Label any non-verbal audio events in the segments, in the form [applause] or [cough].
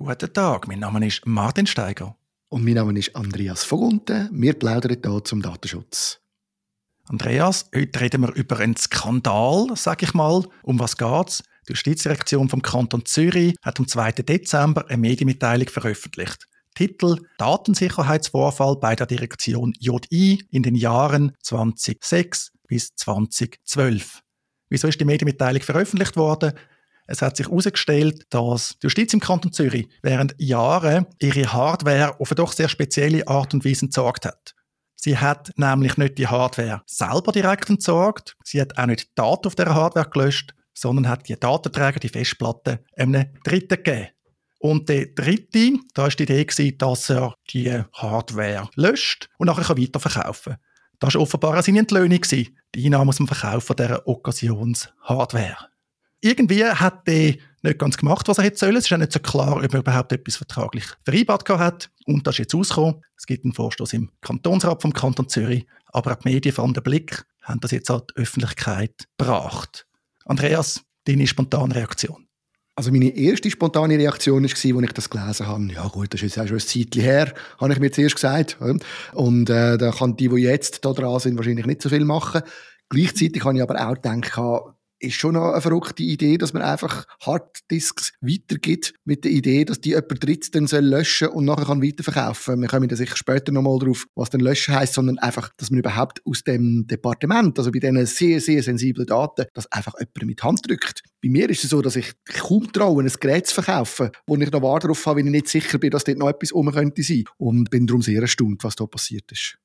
Guten Tag, mein Name ist Martin Steiger. Und mein Name ist Andreas Vogunten. Wir plaudern hier zum Datenschutz. Andreas, heute reden wir über einen Skandal, sag ich mal. Um was geht's? Die Justizdirektion vom Kanton Zürich hat am 2. Dezember eine Medienmitteilung veröffentlicht. Titel Datensicherheitsvorfall bei der Direktion JI in den Jahren 2006 bis 2012. Wieso ist die Medienmitteilung veröffentlicht worden? Es hat sich herausgestellt, dass die Justiz im Kanton Zürich während Jahren ihre Hardware auf eine doch sehr spezielle Art und Weise entsorgt hat. Sie hat nämlich nicht die Hardware selber direkt entsorgt, sie hat auch nicht die Daten auf der Hardware gelöscht, sondern hat die Datenträger, die Festplatte, einem Dritten gegeben. Und der Dritte, da war die Idee, dass er die Hardware löscht und nachher weiterverkaufen kann. Das war offenbar seine Entlöhnung, die Einnahme aus dem Verkauf dieser Occasions-Hardware irgendwie hat er nicht ganz gemacht, was er hätte sollen. Es ist auch nicht so klar, ob er überhaupt etwas vertraglich vereinbart hat. Und das ist jetzt rausgekommen. Es gibt einen Vorstoß im Kantonsrat vom Kanton Zürich. Aber auch die Medien, vor allem der Blick, haben das jetzt an die Öffentlichkeit gebracht. Andreas, deine spontane Reaktion? Also meine erste spontane Reaktion war, als ich das gelesen habe, ja gut, das ist jetzt schon ein Zeitchen her, habe ich mir zuerst gesagt. Und äh, da kann die, die jetzt da dran sind, wahrscheinlich nicht so viel machen. Gleichzeitig habe ich aber auch gedacht, ist schon eine verrückte Idee, dass man einfach Harddisks weitergibt mit der Idee, dass die jemand dritt dann soll löschen und nachher kann weiterverkaufen. Wir kommen da sicher später nochmal drauf, was dann löschen heißt, sondern einfach, dass man überhaupt aus dem Departement, also bei diesen sehr, sehr sensiblen Daten, das einfach jemand mit Hand drückt. Bei mir ist es so, dass ich kaum traue, ein Gerät zu verkaufen, wo ich noch Ware darauf habe, wenn ich nicht sicher bin, dass dort noch etwas rum könnte sein. Und bin darum sehr erstaunt, was da passiert ist.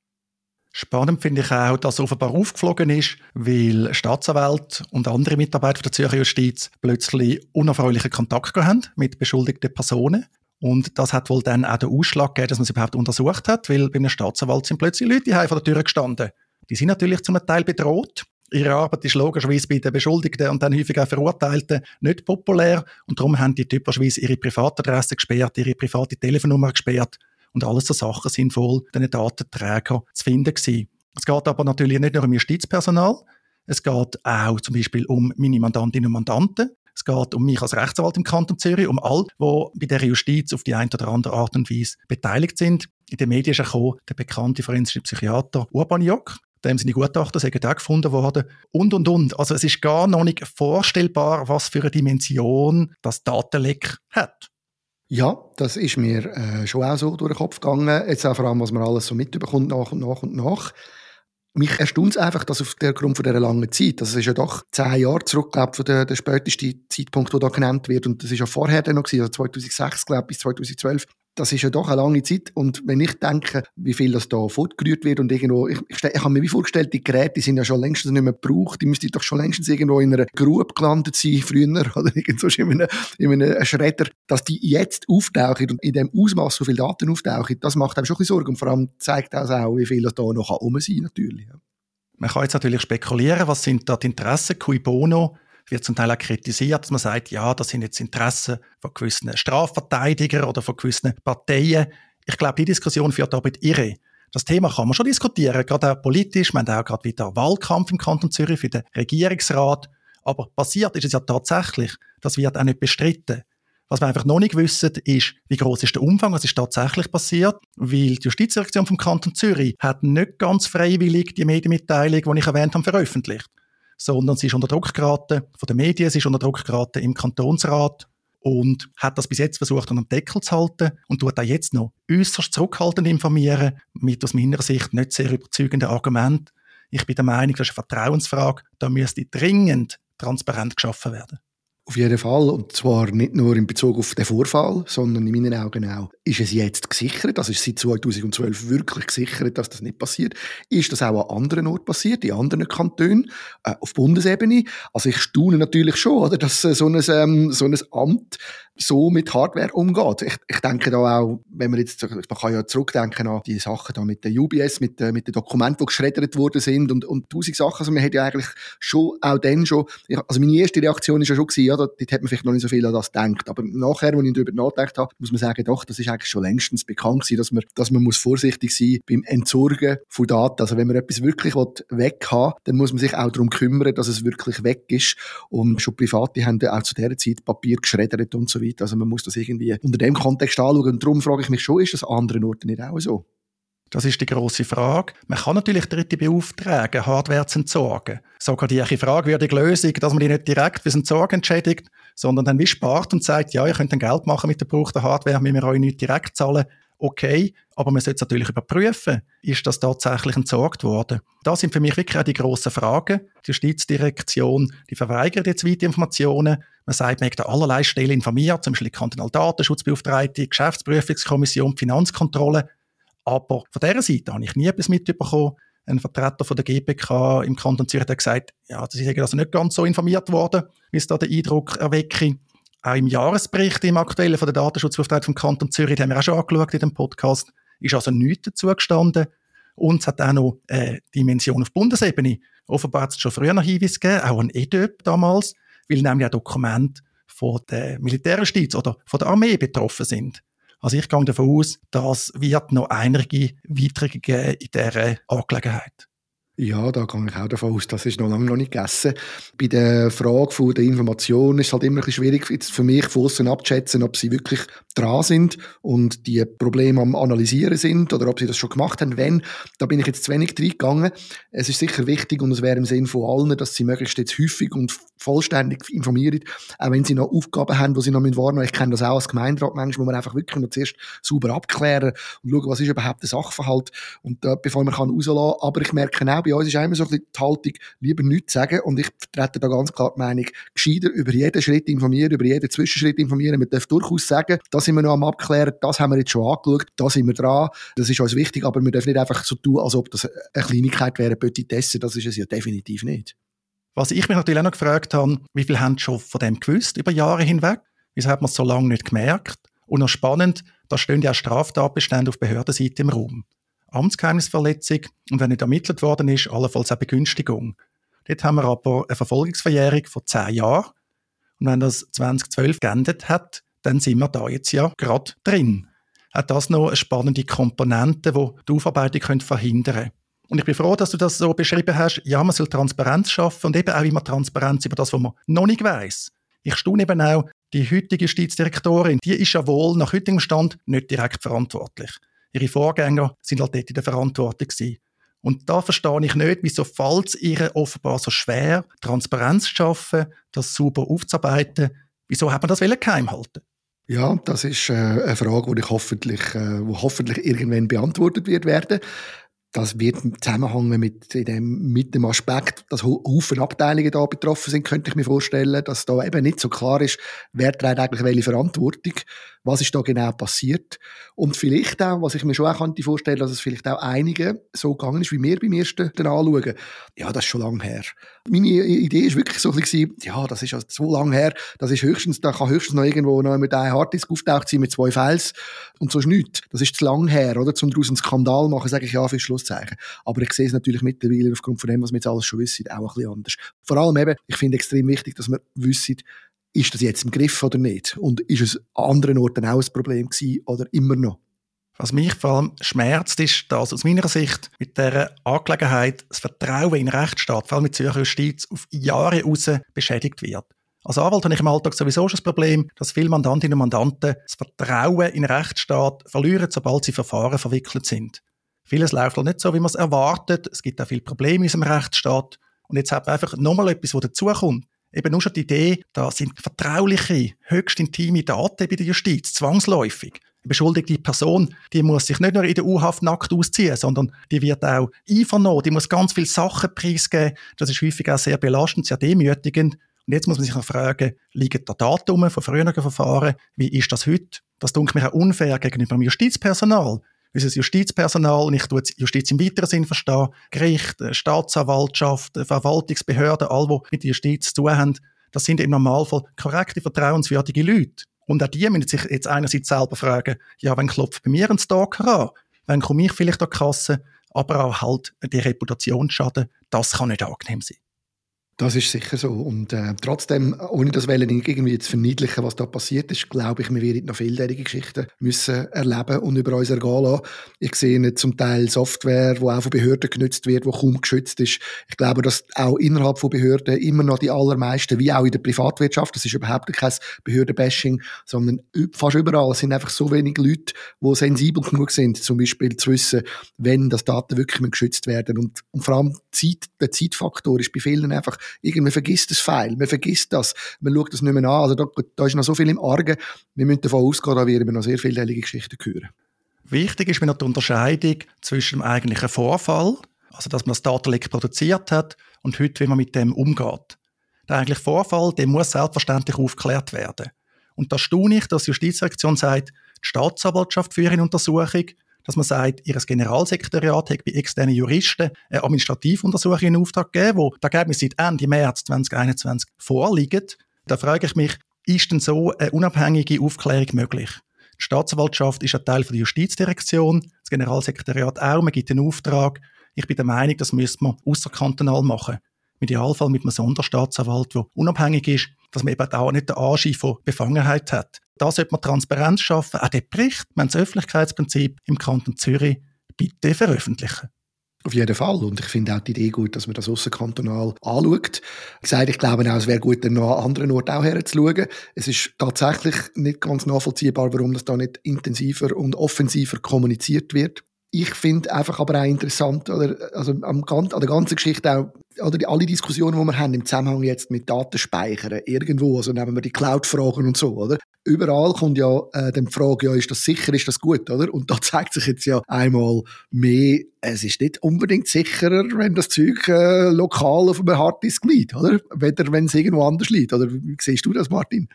Spannend finde ich auch, dass offenbar aufgeflogen ist, weil Staatsanwälte und andere Mitarbeiter der Zürcher Justiz plötzlich unerfreulichen Kontakt haben mit beschuldigten Personen. Und das hat wohl dann auch den Ausschlag gegeben, dass man es überhaupt untersucht hat, weil bei einem Staatsanwalt sind plötzlich Leute vor der Tür gestanden. Die sind natürlich zum Teil bedroht. Ihre Arbeit ist logischerweise bei den Beschuldigten und dann häufig auch Verurteilten nicht populär. Und darum haben die typischerweise ihre Privatadresse gesperrt, ihre private Telefonnummer gesperrt und alles so Sachen sinnvoll den Datenträger zu finden gewesen. Es geht aber natürlich nicht nur um Justizpersonal, es geht auch zum Beispiel um meine Mandantinnen und Mandanten, es geht um mich als Rechtsanwalt im Kanton Zürich, um all, die bei der Justiz auf die eine oder andere Art und Weise beteiligt sind. In den Medien ist auch der bekannte forensische Psychiater Urban Jock, dem sind die Gutachter sind auch gefunden worden und und und. Also es ist gar noch nicht vorstellbar, was für eine Dimension das Datenleck hat. Ja, das ist mir äh, schon auch so durch den Kopf gegangen. Jetzt auch vor allem, was man alles so mitbekommt nach und nach und nach. Mich erstaunt es einfach, dass auf der Grund von dieser langen Zeit, das ist ja doch zehn Jahre zurück, glaube ich, der, der späteste Zeitpunkt, der da genannt wird, und das ist ja vorher dann noch gewesen, also 2006, glaube ich, bis 2012, das ist ja doch eine lange Zeit. Und wenn ich denke, wie viel das da fortgerührt wird und irgendwo, ich, ich, ich habe mir wie vorgestellt, die Geräte die sind ja schon längstens nicht mehr gebraucht, die müssten doch schon längstens irgendwo in einer Grube gelandet sein, früher, [laughs] oder irgendwo in einem, in einem Schredder, dass die jetzt auftauchen und in dem Ausmaß so viele Daten auftauchen, das macht einem schon ein bisschen Sorge. Und vor allem zeigt das auch, wie viel das da noch um sein natürlich. Man kann jetzt natürlich spekulieren, was sind da die Interessen, cui bono, wird zum Teil auch kritisiert, dass man sagt, ja, das sind jetzt Interessen von gewissen Strafverteidigern oder von gewissen Parteien. Ich glaube, die Diskussion führt aber irre. Das Thema kann man schon diskutieren, gerade auch politisch. Wir haben auch gerade wieder Wahlkampf im Kanton Zürich für den Regierungsrat. Aber passiert ist es ja tatsächlich. Das wird auch nicht bestritten. Was wir einfach noch nicht wissen, ist, wie groß ist der Umfang, was ist tatsächlich passiert, weil die Justizdirektion vom Kanton Zürich hat nicht ganz freiwillig die Medienmitteilung, die ich erwähnt habe, veröffentlicht sondern sie ist unter Druck geraten von den Medien, sie ist unter Druck geraten im Kantonsrat und hat das bis jetzt versucht, unter dem Deckel zu halten und tut auch jetzt noch äußerst zurückhaltend informieren, mit aus meiner Sicht nicht sehr überzeugenden Argumenten. Ich bin der Meinung, das ist eine Vertrauensfrage, da müsste dringend transparent geschaffen werden. Auf jeden Fall. Und zwar nicht nur in Bezug auf den Vorfall, sondern in meinen Augen auch, ist es jetzt gesichert, das ist seit 2012 wirklich gesichert, dass das nicht passiert. Ist das auch an anderen Orten passiert, in anderen Kantonen, äh, auf Bundesebene? Also ich staune natürlich schon, oder, dass äh, so, ein, ähm, so ein Amt so mit Hardware umgeht. Ich, ich denke da auch, wenn man jetzt, man kann ja zurückdenken an die Sachen da mit der UBS, mit, äh, mit den Dokumenten, die geschreddert worden sind und, und tausend Sachen. Also man hat ja eigentlich schon, auch dann schon, also meine erste Reaktion ist ja schon gewesen, ja, dort hat man vielleicht noch nicht so viel an das gedacht. Aber nachher, als ich darüber nachgedacht habe, muss man sagen, doch, das ist eigentlich schon längstens bekannt gewesen, dass man, dass man muss vorsichtig sein beim Entsorgen von Daten. Also wenn man etwas wirklich weg haben dann muss man sich auch darum kümmern, dass es wirklich weg ist. Und schon Private haben auch zu dieser Zeit Papier geschreddert und so weiter. Also man muss das irgendwie unter dem Kontext anschauen. Und darum frage ich mich schon, ist das an anderen Orten nicht auch so? Das ist die große Frage. Man kann natürlich Dritte beauftragen, Hardware zu entsorgen. Sogar die fragwürdige Lösung, dass man die nicht direkt fürs Entsorgen entschädigt, sondern dann wie spart und sagt, ja, ihr könnt dann Geld machen mit der gebrauchten Hardware, müssen wir euch nicht direkt zahlen. Okay, aber man sollte es natürlich überprüfen, ist das tatsächlich entsorgt worden? Das sind für mich wirklich auch die grossen Fragen. Die Justizdirektion, die verweigert jetzt weite Informationen. Man sagt, man hat an allerlei Stellen informiert, zum Beispiel die Kantonaldatenschutzbeauftragte, Geschäftsprüfungskommission, die Finanzkontrolle. Aber von dieser Seite habe ich nie etwas mitbekommen. Ein Vertreter von der GPK im Kanton Zürich hat gesagt, ja, sie sind also nicht ganz so informiert worden, wie es da den Eindruck erwecke. Auch im Jahresbericht, im aktuellen von der Datenschutzbeauftragten vom Kanton Zürich, den haben wir auch schon angeschaut in dem Podcast, ist also nichts dazu gestanden. Und es hat auch noch eine Dimension auf Bundesebene. Offenbar hat es schon früher Hinweise gegeben, auch an EDÖP damals, weil nämlich auch Dokumente von der Militärjustiz oder von der Armee betroffen sind. Also ich gehe davon aus, dass wird noch einige weitere geben in dieser Angelegenheit. Ja, da gehe ich auch davon aus, das ist noch lange noch nicht gegessen. Bei der Frage der Information ist es halt immer ein bisschen schwierig für mich von abzuschätzen, ob sie wirklich dran sind und die Probleme am Analysieren sind oder ob sie das schon gemacht haben. Wenn, da bin ich jetzt zu wenig reingegangen. Es ist sicher wichtig und es wäre im Sinn von allen, dass sie möglichst jetzt häufig und vollständig informieren, auch wenn sie noch Aufgaben haben, die sie noch wahrnehmen müssen. Ich kenne das auch als Gemeinderat manchmal, wo man einfach wirklich noch zuerst sauber abklären und schauen, was ist überhaupt der Sachverhalt und äh, bevor man kann rauslassen. Aber ich merke auch, bei uns ist immer so die Haltung, lieber nichts sagen und ich vertrete da ganz klar die Meinung, gescheiter über jeden Schritt informieren, über jeden Zwischenschritt informieren. Man darf durchaus sagen, da sind wir noch am Abklären, das haben wir jetzt schon angeschaut, da sind wir dran, das ist uns wichtig, aber wir dürfen nicht einfach so tun, als ob das eine Kleinigkeit wäre, Petitesse, das ist es ja definitiv nicht. Was ich mich natürlich auch noch gefragt habe, wie viel haben schon von dem gewusst über Jahre hinweg? Wieso hat man es so lange nicht gemerkt? Und noch spannend, da stehen ja Straftatbestände auf Behördenseite im Raum. Amtsgeheimnisverletzung und wenn nicht ermittelt worden ist, allenfalls auch Begünstigung. Dort haben wir aber eine Verfolgungsverjährung von zehn Jahren. Und wenn das 2012 geendet hat, dann sind wir da jetzt ja gerade drin. Hat das noch eine spannende Komponente, die die Aufarbeitung verhindern könnte. Und ich bin froh, dass du das so beschrieben hast. Ja, man soll Transparenz schaffen und eben auch immer Transparenz über das, was man noch nicht weiß. Ich staune eben auch, die heutige Justizdirektorin, die ist ja wohl nach heutigem Stand nicht direkt verantwortlich. Ihre Vorgänger sind halt dort in der Verantwortung gewesen. Und da verstehe ich nicht, wieso fällt es ihr offenbar so schwer, Transparenz zu schaffen, das sauber aufzuarbeiten. Wieso hat man das geheim halten? Ja, das ist äh, eine Frage, die hoffentlich, äh, wo hoffentlich irgendwann beantwortet wird werden das wird zusammenhängen mit dem, mit dem Aspekt, dass Haufen Abteilungen da betroffen sind, könnte ich mir vorstellen, dass da eben nicht so klar ist, wer trägt eigentlich welche Verantwortung, was ist da genau passiert und vielleicht auch, was ich mir schon auch könnte vorstellen, dass es vielleicht auch einige so gegangen ist, wie wir beim ersten anschauen. Ja, das ist schon lange her. Meine Idee ist wirklich so ein bisschen, ja, das ist also so lange her, das ist höchstens, da kann höchstens noch irgendwo noch mit einem Harddisk auftaucht sein mit zwei Files und so ist nichts. Das ist zu lang her, oder? Zum daraus einen Skandal machen, sage ich ja für Schluss Anführungszeichen. Aber ich sehe es natürlich mittlerweile aufgrund von dem, was wir jetzt alles schon wissen, auch ein bisschen anders. Vor allem eben, ich finde extrem wichtig, dass wir wissen, ist das jetzt im Griff oder nicht? Und ist es an anderen Orten auch ein Problem gewesen oder immer noch? Was mich vor allem schmerzt, ist, dass aus meiner Sicht mit dieser Angelegenheit das Vertrauen in den Rechtsstaat, vor allem mit Zürcher Justiz, auf Jahre raus beschädigt wird. Als Anwalt habe ich im Alltag sowieso schon das Problem, dass viele Mandantinnen und Mandanten das Vertrauen in den Rechtsstaat verlieren, sobald sie Verfahren verwickelt sind. Vieles läuft halt nicht so, wie man es erwartet. Es gibt auch viele Probleme in unserem Rechtsstaat. Und jetzt hat man einfach nochmal etwas, was dazukommt. Eben nur schon die Idee, da sind vertrauliche, höchst intime Daten bei der Justiz, zwangsläufig. Beschuldigte Person, die muss sich nicht nur in der U-Haft nackt ausziehen, sondern die wird auch einvernommen, die muss ganz viele Sachen preisgeben. Das ist häufig auch sehr belastend, sehr demütigend. Und jetzt muss man sich noch fragen, liegen da Daten von früheren Verfahren? Wie ist das heute? Das dunkelt mir auch unfair gegenüber dem Justizpersonal unser Justizpersonal, und ich tue Justiz im weiteren Sinn verstehen, Gericht, äh, Staatsanwaltschaft, äh, Verwaltungsbehörden, all die mit der Justiz zu tun haben, das sind im Normalfall korrekte, vertrauenswürdige Leute. Und auch die müssen sich jetzt einerseits selber fragen, ja, wenn klopft bei mir ein Stalker an? Wenn komme ich vielleicht an die Kasse? Aber auch halt die Reputationsschaden, das kann nicht angenehm sein. Das ist sicher so. Und äh, trotzdem, ohne das Wellen irgendwie zu verniedlichen, was da passiert ist, glaube ich, wir werden noch vieljährige Geschichten müssen erleben und über uns ergehen lassen. Ich sehe zum Teil Software, die auch von Behörden genutzt wird, die kaum geschützt ist. Ich glaube, dass auch innerhalb von Behörden immer noch die allermeisten, wie auch in der Privatwirtschaft, das ist überhaupt kein Behördenbashing, sondern fast überall sind einfach so wenig Leute, die sensibel genug sind, zum Beispiel zu wissen, wenn das Daten wirklich geschützt werden. Und, und vor allem Zeit, der Zeitfaktor ist bei vielen einfach irgendwie vergisst das Pfeil, man vergisst das, man schaut das nicht mehr an. Also da, da ist noch so viel im Argen. Wir müssen davon ausgehen, da werden wir noch sehr viele heilige Geschichten hören. Wichtig ist mir noch die Unterscheidung zwischen dem eigentlichen Vorfall, also dass man das Datenleck produziert hat, und heute, wie man mit dem umgeht. Der eigentliche Vorfall, der muss selbstverständlich aufgeklärt werden. Und da staune ich, dass die Justizreaktion sagt, die Staatsanwaltschaft für ihre Untersuchung dass man sagt, ihr Generalsekretariat hat bei externen Juristen eine Administrativuntersuchung in Auftrag gegeben, wo das Ergebnis seit Ende März 2021 vorliegt. Da frage ich mich, ist denn so eine unabhängige Aufklärung möglich? Die Staatsanwaltschaft ist ein Teil der Justizdirektion, das Generalsekretariat auch, man gibt einen Auftrag. Ich bin der Meinung, das müsste man außerkantonal machen. Im Idealfall mit einem Sonderstaatsanwalt, der unabhängig ist, dass man eben auch nicht den Anschein von Befangenheit hat. Da sollte man Transparenz schaffen. Auch den Bericht, man das Öffentlichkeitsprinzip im Kanton Zürich bitte veröffentlichen. Auf jeden Fall. Und ich finde auch die Idee gut, dass man das außerkantonal anschaut. Ich gesagt, ich glaube auch, es wäre gut, dann noch an anderen Orten auch herzuschauen. Es ist tatsächlich nicht ganz nachvollziehbar, warum das da nicht intensiver und offensiver kommuniziert wird. Ich finde einfach aber auch interessant, oder, also am, an der ganzen Geschichte auch, oder die, alle Diskussionen, die wir haben im Zusammenhang jetzt mit Datenspeichern, irgendwo, also nehmen wir die Cloud-Fragen und so, oder? Überall kommt ja äh, die Frage, ja, ist das sicher, ist das gut, oder? Und da [laughs] zeigt sich jetzt ja einmal mehr, es ist nicht unbedingt sicherer, wenn das Zeug äh, lokal auf einem Harddisk liegt, oder? Weder wenn es irgendwo anders liegt, oder? Wie siehst du das, Martin?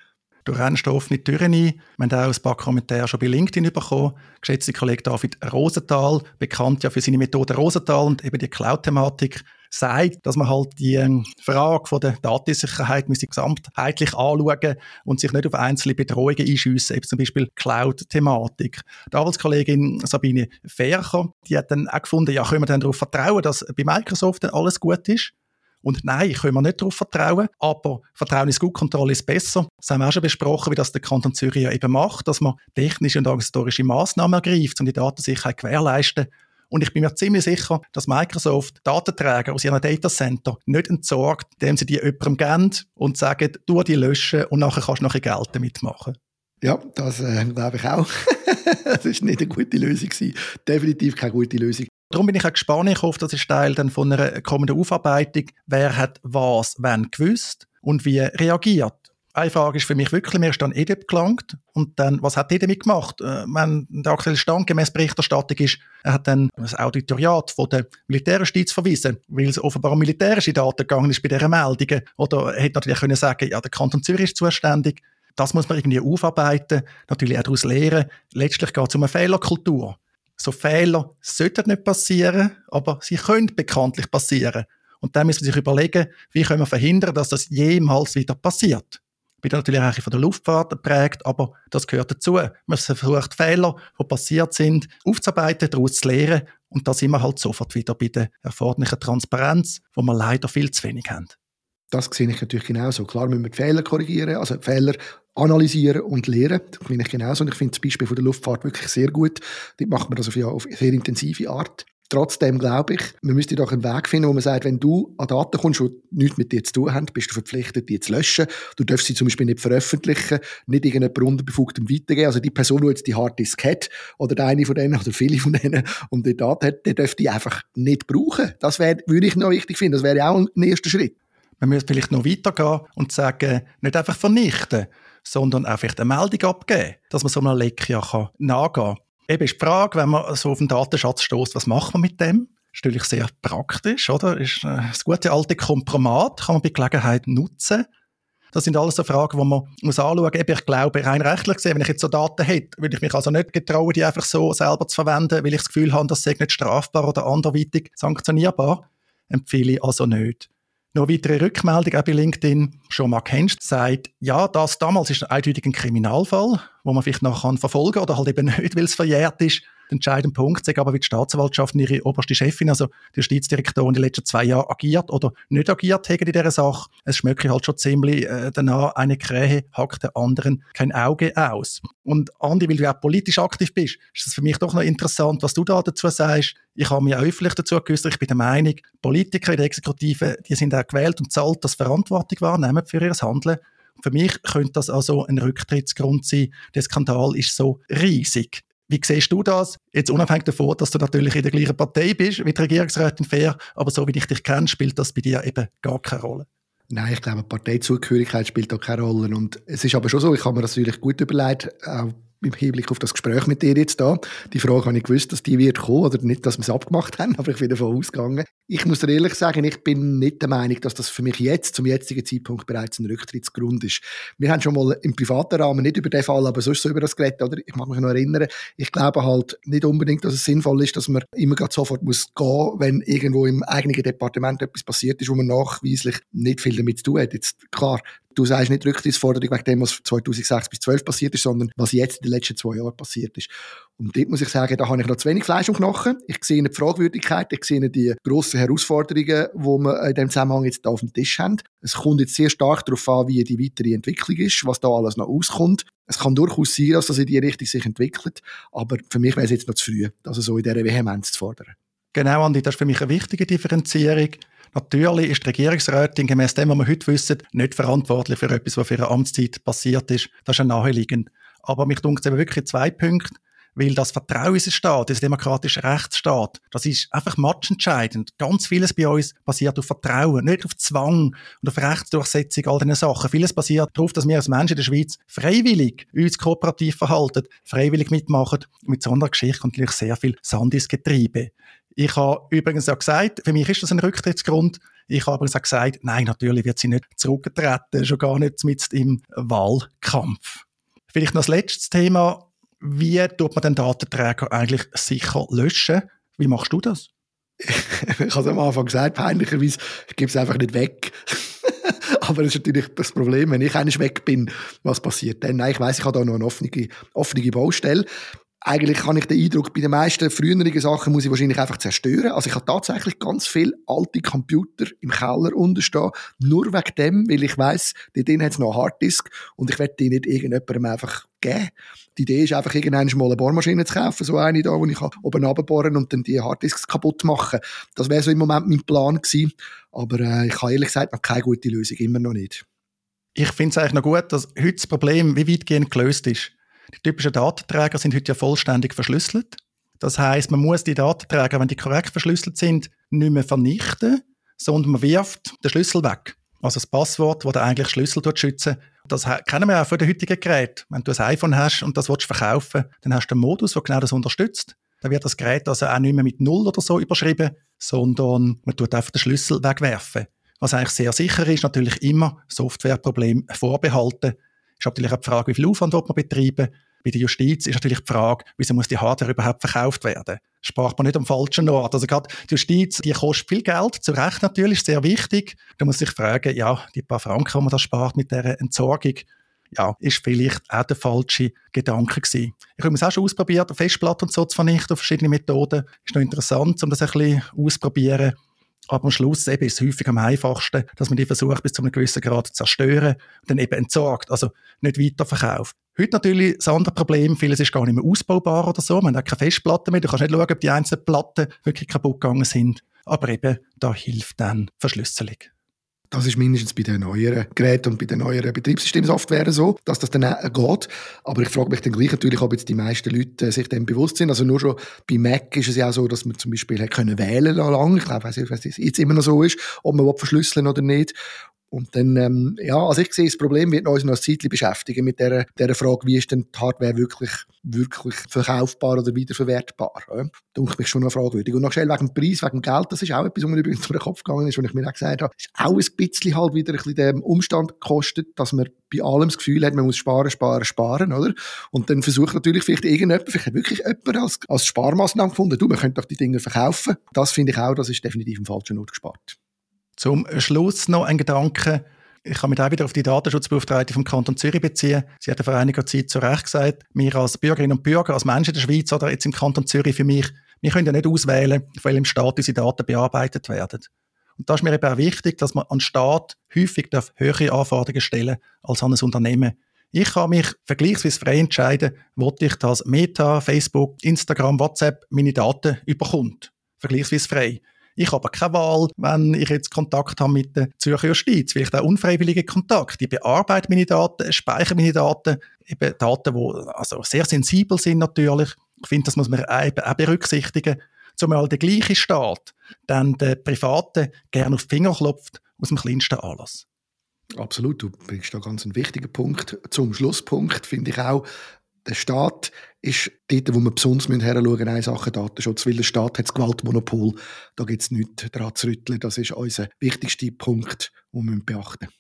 Du rennst offene Türen ein. Wir haben auch ein paar Kommentare schon bei LinkedIn bekommen. Geschätzter Kollege David Rosenthal, bekannt ja für seine Methode Rosenthal und eben die Cloud-Thematik, sagt, dass man halt die ähm, Frage von der Datensicherheit gesamtheitlich anschauen und sich nicht auf einzelne Bedrohungen einschiessen, eben zum Beispiel Cloud-Thematik. Die Arbeitskollegin Sabine Fercher, die hat dann auch gefunden, ja, können wir dann darauf vertrauen, dass bei Microsoft dann alles gut ist? Und nein, können wir nicht darauf vertrauen, aber Vertrauen ist gut, Kontrolle ist besser. Das haben wir auch schon besprochen, wie das der Kanton Zürich ja eben macht, dass man technische und organisatorische Maßnahmen ergreift, um die Datensicherheit gewährleisten. Und ich bin mir ziemlich sicher, dass Microsoft Datenträger aus ihren Datacenter nicht entsorgt, indem sie die jemandem geben und sagen, du die löschen und nachher kannst du noch ein Geld damit machen. Ja, das äh, glaube ich auch. [laughs] das ist nicht eine gute Lösung. Definitiv keine gute Lösung. Darum bin ich auch gespannt. Ich hoffe, das ist Teil dann von einer kommenden Aufarbeitung. Wer hat was, wann gewusst und wie reagiert? Eine Frage ist für mich wirklich, mir ist dann EDIP gelangt und dann, was hat damit gemacht? Äh, wenn der aktuelle Stand gemäß Berichterstattung ist, er hat dann das Auditoriat von der Militärjustiz verwiesen, weil es offenbar um militärische Daten gegangen ist bei diesen Meldungen. Oder er hätte natürlich können sagen, ja, der Kanton Zürich ist zuständig. Das muss man irgendwie aufarbeiten, natürlich auch daraus lernen. Letztlich geht es um eine Fehlerkultur. So Fehler sollten nicht passieren, aber sie können bekanntlich passieren. Und dann müssen wir sich überlegen, wie können wir verhindern, dass das jemals wieder passiert. Ich bin natürlich auch von der Luftfahrt geprägt, aber das gehört dazu. Man versucht Fehler, die passiert sind, aufzuarbeiten, daraus zu lernen und da sind wir halt sofort wieder bei der erforderlichen Transparenz, wo wir leider viel zu wenig haben. Das sehe ich natürlich genauso. Klar müssen wir die Fehler korrigieren, also Fehler analysieren und lernen. Das finde ich genauso. Und ich finde das Beispiel von der Luftfahrt wirklich sehr gut. Dort macht man das auf, ja, auf sehr intensive Art. Trotzdem glaube ich, man müsste doch einen Weg finden, wo man sagt, wenn du an Daten kommst, die nichts mit dir zu tun haben, bist du verpflichtet, die zu löschen. Du darfst sie zum Beispiel nicht veröffentlichen, nicht irgendjemand unterbefugtem weitergeben. Also die Person, die jetzt die Harddisk hat, oder der eine von denen, oder viele von denen, und die Daten hat, der dürfte die einfach nicht brauchen. Das wäre, würde ich noch wichtig finden. Das wäre auch ein erster Schritt. Man müsste vielleicht noch weitergehen und sagen, nicht einfach vernichten, sondern auch vielleicht eine Meldung abgeben, dass man so einem Leck ja nachgehen kann. Eben ist die Frage, wenn man so auf den Datenschatz stößt, was macht man mit dem? Ist natürlich sehr praktisch, oder? Ist äh, das gute alte Kompromat kann man bei Gelegenheit nutzen. Das sind alles so Fragen, die man muss anschauen muss. Ich glaube, rein rechtlich gesehen, wenn ich jetzt so Daten hätte, würde ich mich also nicht getrauen, die einfach so selber zu verwenden, weil ich das Gefühl habe, das sei nicht strafbar oder anderweitig sanktionierbar. Empfehle ich also nicht. Noch weitere Rückmeldung auch bei LinkedIn. Schon mal kennst, sagt, ja, das damals ist eindeutig ein Kriminalfall, wo man vielleicht noch kann verfolgen oder halt eben nicht, weil es verjährt ist. Der entscheidende Punkt ist aber, wie die Staatsanwaltschaft und ihre oberste Chefin, also die Justizdirektorin, die letzten zwei Jahre agiert oder nicht agiert haben in dieser Sache. Es schmeckt halt schon ziemlich äh, danach, eine Krähe hackt der anderen kein Auge aus. Und Andi, weil du auch politisch aktiv bist, ist es für mich doch noch interessant, was du da dazu sagst. Ich habe mich öffentlich dazu geäußert, ich bin der Meinung, Politiker in der Exekutive, die sind auch gewählt und zahlt das Verantwortung wahrnehmen für ihr Handeln. Für mich könnte das also ein Rücktrittsgrund sein. Der Skandal ist so riesig. Wie siehst du das? Jetzt unabhängig davon, dass du natürlich in der gleichen Partei bist wie die Regierungsrätin Fair, aber so wie ich dich kenne, spielt das bei dir eben gar keine Rolle. Nein, ich glaube, Parteizugehörigkeit spielt auch keine Rolle. Und es ist aber schon so, ich habe mir das natürlich gut überlegt, auch im Hinblick auf das Gespräch mit dir jetzt da. Die Frage habe ich gewusst, dass die wird kommen, oder nicht, dass wir es abgemacht haben, [laughs] aber ich bin davon ausgegangen. Ich muss dir ehrlich sagen, ich bin nicht der Meinung, dass das für mich jetzt, zum jetzigen Zeitpunkt bereits ein Rücktrittsgrund ist. Wir haben schon mal im privaten Rahmen nicht über den Fall, aber sonst so über das geredet, oder? Ich mag mich noch erinnern, ich glaube halt nicht unbedingt, dass es sinnvoll ist, dass man immer gerade sofort muss gehen, wenn irgendwo im eigenen Departement etwas passiert ist, wo man nachweislich nicht viel damit zu tun hat. Jetzt, klar, Du sagst nicht Rücktrittsforderung wegen dem, was 2006 bis 2012 passiert ist, sondern was jetzt in den letzten zwei Jahren passiert ist. Und dort muss ich sagen, da habe ich noch zu wenig Fleisch und Knochen. Ich sehe die Fragwürdigkeit, ich sehe die grossen Herausforderungen, die wir in diesem Zusammenhang jetzt auf dem Tisch haben. Es kommt jetzt sehr stark darauf an, wie die weitere Entwicklung ist, was da alles noch auskommt. Es kann durchaus sein, dass das in die Richtung sich entwickelt, aber für mich wäre es jetzt noch zu früh, das so in dieser Vehemenz zu fordern. Genau, Andi, das ist für mich eine wichtige Differenzierung. Natürlich ist die Regierungsrätin gemäß dem, was wir heute wissen, nicht verantwortlich für etwas, was für ihre Amtszeit passiert ist. Das ist ja naheliegend. Aber mich dunkt es eben wirklich zwei Punkte, weil das Vertrauen in den Staat, in den demokratischen Rechtsstaat, das ist einfach matchentscheidend. Ganz vieles bei uns basiert auf Vertrauen, nicht auf Zwang und auf Rechtsdurchsetzung, all diese Sachen. Vieles basiert darauf, dass wir als Menschen in der Schweiz freiwillig uns kooperativ verhalten, freiwillig mitmachen. Mit so einer Geschichte kommt natürlich sehr viel Sand ins Getriebe. Ich habe übrigens auch gesagt, für mich ist das ein Rücktrittsgrund. Ich habe übrigens auch gesagt, nein, natürlich wird sie nicht zurücktreten, schon gar nicht mit im Wahlkampf. Vielleicht noch das letzte Thema. Wie tut man den Datenträger eigentlich sicher löschen? Wie machst du das? [laughs] ich habe es am Anfang gesagt, peinlicherweise, ich gebe es einfach nicht weg. [laughs] Aber das ist natürlich das Problem, wenn ich eigentlich weg bin, was passiert dann? Nein, ich weiß, ich habe da noch eine offene, offene Baustelle eigentlich habe ich den Eindruck, bei den meisten früheren Sachen muss ich wahrscheinlich einfach zerstören. Also ich habe tatsächlich ganz viele alte Computer im Keller unterstehen, nur wegen dem, weil ich weiss, dort drin hat noch Harddisk und ich werde die nicht irgendjemandem einfach geben. Die Idee ist einfach, irgendwann mal eine Bohrmaschine zu kaufen, so eine da, wo ich oben runterbohren und dann die Harddisks kaputt machen. Das wäre so im Moment mein Plan gewesen. Aber äh, ich habe ehrlich gesagt noch keine gute Lösung, immer noch nicht. Ich finde es eigentlich noch gut, dass heute das Problem wie weitgehend gelöst ist. Die typischen Datenträger sind heute ja vollständig verschlüsselt. Das heißt, man muss die Datenträger, wenn die korrekt verschlüsselt sind, nicht mehr vernichten, sondern man wirft den Schlüssel weg. Also das Passwort, das eigentlich Schlüssel schützen Das kennen wir auch von den heutigen Geräten. Wenn du ein iPhone hast und das willst verkaufen, dann hast du einen Modus, der genau das unterstützt. Dann wird das Gerät also auch nicht mehr mit Null oder so überschrieben, sondern man tut einfach den Schlüssel wegwerfen. Was eigentlich sehr sicher ist, natürlich immer Softwareproblem vorbehalten. Ist natürlich auch die Frage, wie viel Aufwand man betreiben bei der Justiz ist natürlich die Frage, wieso muss die Hardware überhaupt verkauft werden? Spart man nicht am falschen Ort? Also gerade die Justiz, die kostet viel Geld, zu Recht natürlich, sehr wichtig. Da muss sich fragen, ja, die paar Franken, die man da spart mit dieser Entsorgung, ja, ist vielleicht auch der falsche Gedanke gewesen. Ich habe es auch schon ausprobiert, Festplatten und so zu vernichten, verschiedene Methoden. Ist noch interessant, um das ein bisschen auszuprobieren. Aber am Schluss eben ist es häufig am einfachsten, dass man die versucht, bis zu einem gewissen Grad zu zerstören und dann eben entsorgt, also nicht weiterverkauft. Heute natürlich das andere Problem, vieles ist gar nicht mehr ausbaubar oder so, man hat keine Festplatte mehr, du kannst nicht schauen, ob die einzelnen Platten wirklich kaputt gegangen sind. Aber eben, da hilft dann Verschlüsselung. Das ist mindestens bei den neueren Geräten und bei den neueren Betriebssystemsoftware so, dass das dann geht. Aber ich frage mich dann gleich natürlich, ob jetzt die meisten Leute äh, sich dem bewusst sind. Also nur schon bei Mac ist es ja auch so, dass man zum Beispiel können wählen lang. Ich glaube, ich weiß nicht, ob es jetzt immer noch so ist, ob man verschlüsseln oder nicht. Und dann, ähm, ja, also ich sehe, das Problem wird uns noch ein Zeitchen beschäftigen mit der, der Frage, wie ist denn die Hardware wirklich, wirklich verkaufbar oder wiederverwertbar? Ja? Da mich schon noch fragwürdig. Und noch schnell wegen dem Preis, wegen dem Geld, das ist auch etwas, was mir übrigens durch den Kopf gegangen ist, was ich mir auch gesagt habe, ist auch ein bisschen halt wieder ein bisschen dem Umstand gekostet, dass man bei allem das Gefühl hat, man muss sparen, sparen, sparen, oder? Und dann versucht natürlich vielleicht irgendjemand, vielleicht hat wirklich jemand als, als Sparmaßnahme gefunden, du, man könnte doch die Dinge verkaufen. Das finde ich auch, das ist definitiv im falschen Ort gespart. Zum Schluss noch ein Gedanke. Ich kann mich auch wieder auf die Datenschutzbeauftragte vom Kanton Zürich beziehen. Sie hat vor einiger Zeit zu Recht gesagt, wir als Bürgerinnen und Bürger, als Menschen der Schweiz oder jetzt im Kanton Zürich für mich, wir können ja nicht auswählen, auf welchem Staat unsere Daten bearbeitet werden. Und da ist mir eben auch wichtig, dass man an Staat häufig höhere Anforderungen stellen als an ein Unternehmen. Ich kann mich vergleichsweise frei entscheiden, wo ich das Meta, Facebook, Instagram, WhatsApp meine Daten überkommt. Vergleichsweise frei. Ich habe keine Wahl, wenn ich jetzt Kontakt habe mit der Zürcher Justiz, vielleicht auch unfreiwillige Kontakt. Ich bearbeite meine Daten, speichere meine Daten, eben Daten, die also sehr sensibel sind natürlich. Ich finde, das muss man eben auch berücksichtigen. Zumal der gleiche Staat dann den Privaten gerne auf die Finger klopft, aus dem kleinsten Anlass. Absolut, du bringst da ganz einen wichtigen Punkt. Zum Schlusspunkt finde ich auch, der Staat ist dort, wo wir besonders heranschauen müssen, eine Sache Datenschutz, weil der Staat hat das Gewaltmonopol. Da gibt es nichts daran zu rütteln. Das ist unser wichtigster Punkt, den wir beachten müssen.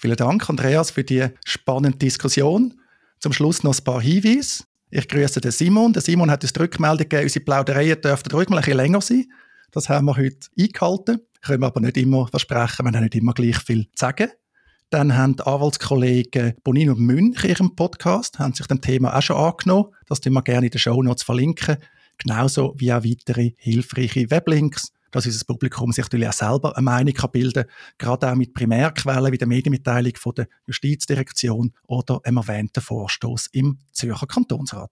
Vielen Dank, Andreas, für die spannende Diskussion. Zum Schluss noch ein paar Hinweise. Ich grüße den Simon. Der Simon hat uns die Rückmeldung gegeben, unsere Plaudereien dürften ruhig mal ein bisschen länger sein. Das haben wir heute eingehalten. Können wir aber nicht immer versprechen, wir haben nicht immer gleich viel zu sagen. Dann haben die Anwaltskollegen Bonin und Münch in ihrem Podcast haben sich dem Thema auch schon angenommen. Das tun wir gerne in den Show Notes verlinken. Genauso wie auch weitere hilfreiche Weblinks, dass unser Publikum sich natürlich auch selber eine Meinung bilden kann, gerade auch mit Primärquellen wie der Medienmitteilung von der Justizdirektion oder einem erwähnten Vorstoß im Zürcher Kantonsrat.